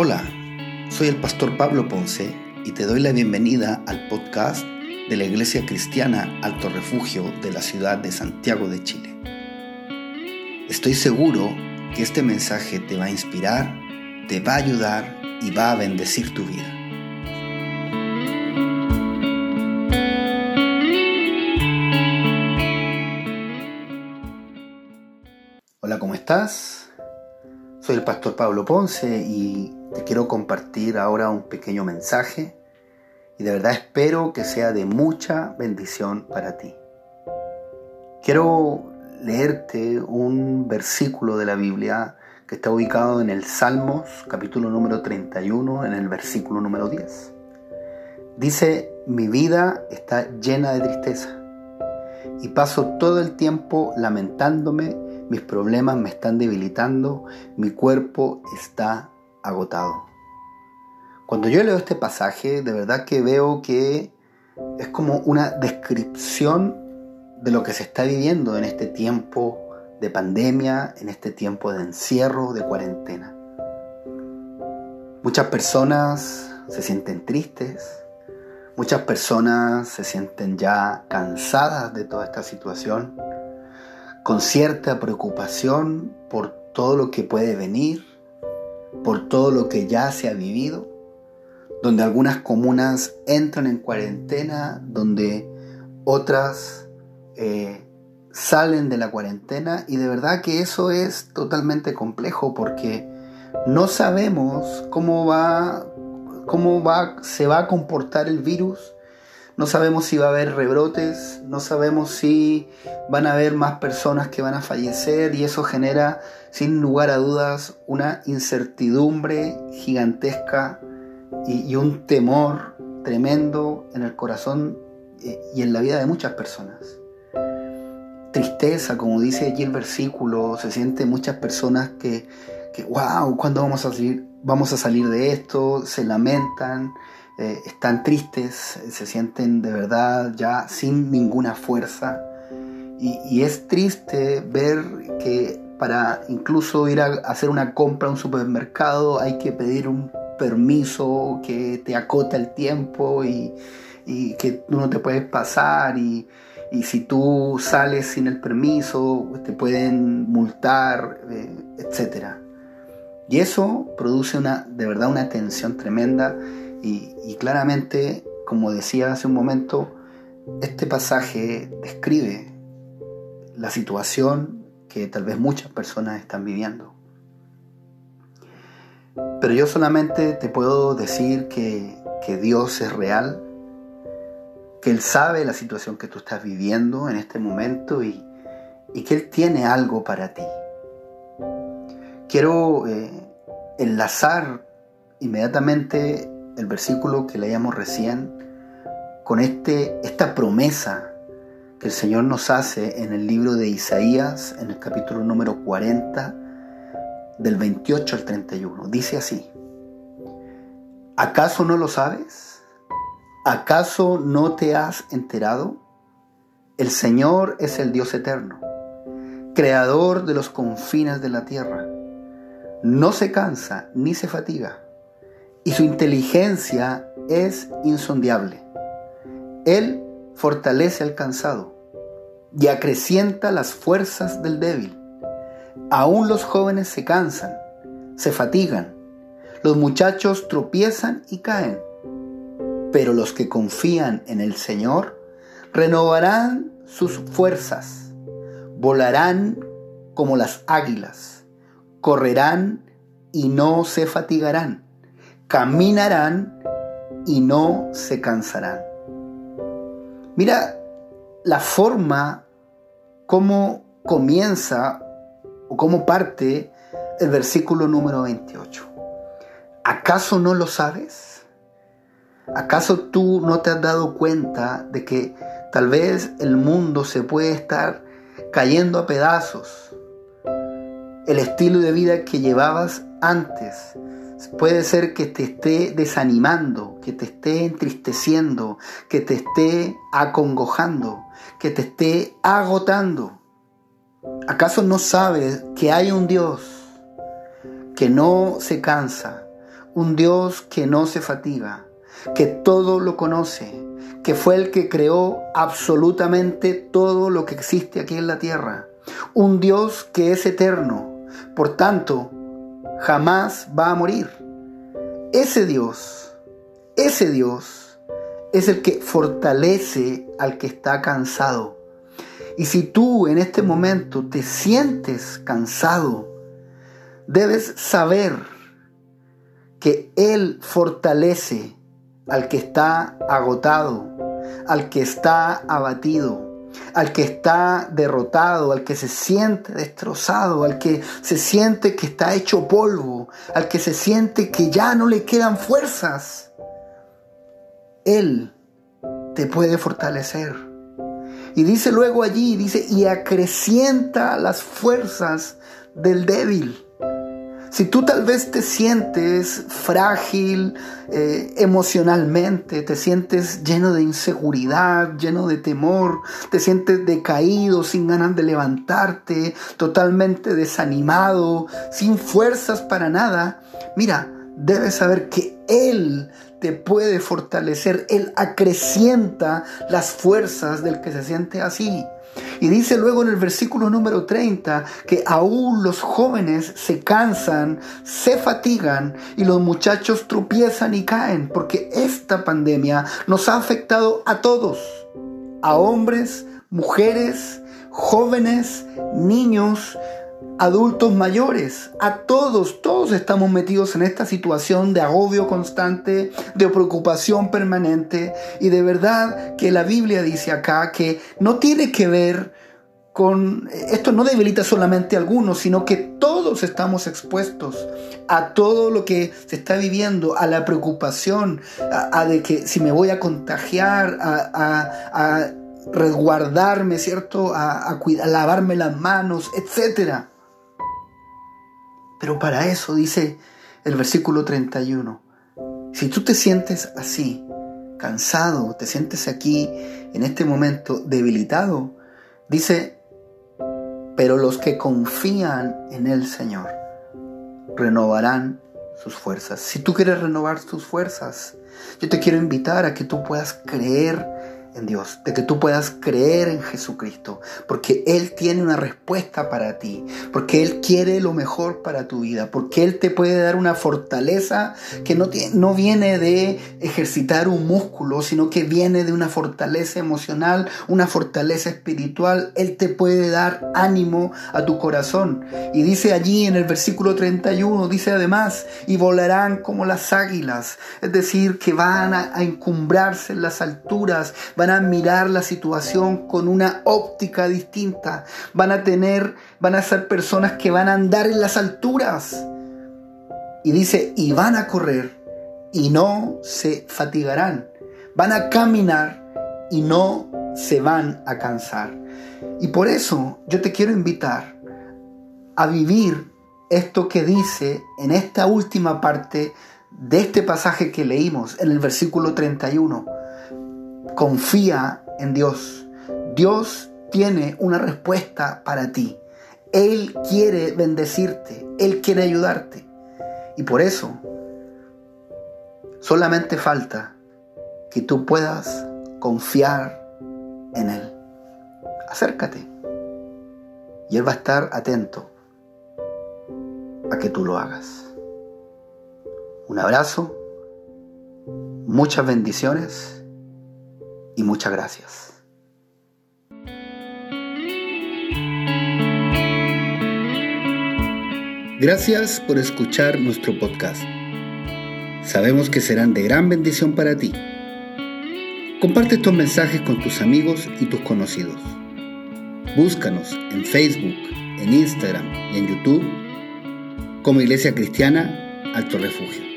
Hola, soy el pastor Pablo Ponce y te doy la bienvenida al podcast de la Iglesia Cristiana Alto Refugio de la ciudad de Santiago de Chile. Estoy seguro que este mensaje te va a inspirar, te va a ayudar y va a bendecir tu vida. Estás? Soy el pastor Pablo Ponce y te quiero compartir ahora un pequeño mensaje y de verdad espero que sea de mucha bendición para ti. Quiero leerte un versículo de la Biblia que está ubicado en el Salmos capítulo número 31 en el versículo número 10. Dice, mi vida está llena de tristeza y paso todo el tiempo lamentándome, mis problemas me están debilitando, mi cuerpo está agotado. Cuando yo leo este pasaje, de verdad que veo que es como una descripción de lo que se está viviendo en este tiempo de pandemia, en este tiempo de encierro, de cuarentena. Muchas personas se sienten tristes, muchas personas se sienten ya cansadas de toda esta situación, con cierta preocupación por todo lo que puede venir, por todo lo que ya se ha vivido, donde algunas comunas entran en cuarentena, donde otras eh, salen de la cuarentena y de verdad que eso es totalmente complejo porque no sabemos cómo va, cómo va, se va a comportar el virus. No sabemos si va a haber rebrotes, no sabemos si van a haber más personas que van a fallecer y eso genera sin lugar a dudas una incertidumbre gigantesca y, un temor tremendo en el corazón eh, y en la vida de muchas personas. Tristeza, como dice allí el versículo, se sienten muchas personas que, que wow, ¿cuándo vamos a salir, vamos a salir de esto? Se lamentan, eh, están tristes, se sienten de verdad ya sin ninguna fuerza. Y, es triste ver que para incluso ir a hacer una compra a un supermercado hay que pedir un permiso que te acota el tiempo y, que tú no te puedes pasar y, y, si tú sales sin el permiso te pueden multar, eh, etc. Y eso produce una, de verdad una tensión tremenda y, claramente, como decía hace un momento, este pasaje describe la situación que tal vez muchas personas están viviendo. Pero yo solamente te puedo decir que, Dios es real, que Él sabe la situación que tú estás viviendo en este momento y, que Él tiene algo para ti. Quiero eh, enlazar inmediatamente el versículo que leíamos recién con este, esta promesa que el Señor nos hace en el libro de Isaías, en el capítulo número 40, del 28 al 31. Dice así, ¿acaso no lo sabes? ¿Acaso no te has enterado? El Señor es el Dios eterno, creador de los confines de la tierra. No se cansa ni se fatiga y su inteligencia es insondiable. Él fortalece al cansado y acrecienta las fuerzas del débil. Aún los jóvenes se cansan, se fatigan, los muchachos tropiezan y caen, pero los que confían en el Señor renovarán sus fuerzas, volarán como las águilas, correrán y no se fatigarán caminarán y no se cansarán. Mira la forma como comienza o cómo parte el versículo número 28. ¿Acaso no lo sabes? ¿Acaso tú no te has dado cuenta de que tal vez el mundo se puede estar cayendo a pedazos? El estilo de vida que llevabas antes Puede ser que te esté desanimando, que te esté entristeciendo, que te esté acongojando, que te esté agotando. ¿Acaso no sabes que hay un Dios que no se cansa, un Dios que no se fatiga, que todo lo conoce, que fue el que creó absolutamente todo lo que existe aquí en la tierra? Un Dios que es eterno, por tanto, jamás va a morir. Ese Dios, ese Dios es el que fortalece al que está cansado y si tú en este momento te sientes cansado, debes saber que Él fortalece al que está agotado, al que está abatido, al que está derrotado, al que se siente destrozado, al que se siente que está hecho polvo, al que se siente que ya no le quedan fuerzas. Él te puede fortalecer. Y dice luego allí, dice, y acrecienta las fuerzas del débil. Si tú tal vez te sientes frágil eh, emocionalmente, te sientes lleno de inseguridad, lleno de temor, te sientes decaído, sin ganas de levantarte, totalmente desanimado, sin fuerzas para nada, mira, debes saber que Él te puede fortalecer, Él acrecienta las fuerzas del que se siente así. Y dice luego en el versículo número 30 que aún los jóvenes se cansan, se fatigan y los muchachos tropiezan y caen, porque esta pandemia nos ha afectado a todos, a hombres, mujeres, jóvenes, niños, adultos mayores, a todos, todos estamos metidos en esta situación de agobio constante, de preocupación permanente. Y de verdad que la Biblia dice acá que no tiene que ver con, esto no debilita solamente a algunos, sino que todos estamos expuestos a todo lo que se está viviendo, a la preocupación, a, de que si me voy a contagiar, a, resguardarme, ¿cierto? A, a, lavarme las manos, etcétera. Pero para eso dice el versículo 31, si tú te sientes así, cansado, te sientes aquí en este momento debilitado, dice, pero los que confían en el Señor renovarán sus fuerzas. Si tú quieres renovar tus fuerzas, yo te quiero invitar a que tú puedas creer en Dios, de que tú puedas creer en Jesucristo, porque Él tiene una respuesta para ti, porque Él quiere lo mejor para tu vida, porque Él te puede dar una fortaleza que no, no viene de ejercitar un músculo, sino que viene de una fortaleza emocional, una fortaleza espiritual. Él te puede dar ánimo a tu corazón. Y dice allí en el versículo 31, dice además, y volarán como las águilas, es decir, que van a, encumbrarse en las alturas, van a mirar la situación con una óptica distinta, van a tener, van a ser personas que van a andar en las alturas. Y dice, y van a correr y no se fatigarán, van a caminar y no se van a cansar. Y por eso yo te quiero invitar a vivir esto que dice en esta última parte de este pasaje que leímos en el versículo 31 confía en Dios. Dios tiene una respuesta para ti. Él quiere bendecirte, Él quiere ayudarte. Y por eso solamente falta que tú puedas confiar en Él. Acércate y Él va a estar atento a que tú lo hagas. Un abrazo, muchas bendiciones y muchas gracias. Gracias por escuchar nuestro podcast. Sabemos que serán de gran bendición para ti. Comparte estos mensajes con tus amigos y tus conocidos. Búscanos en Facebook, en Instagram y en YouTube como Iglesia Cristiana Alto Refugio.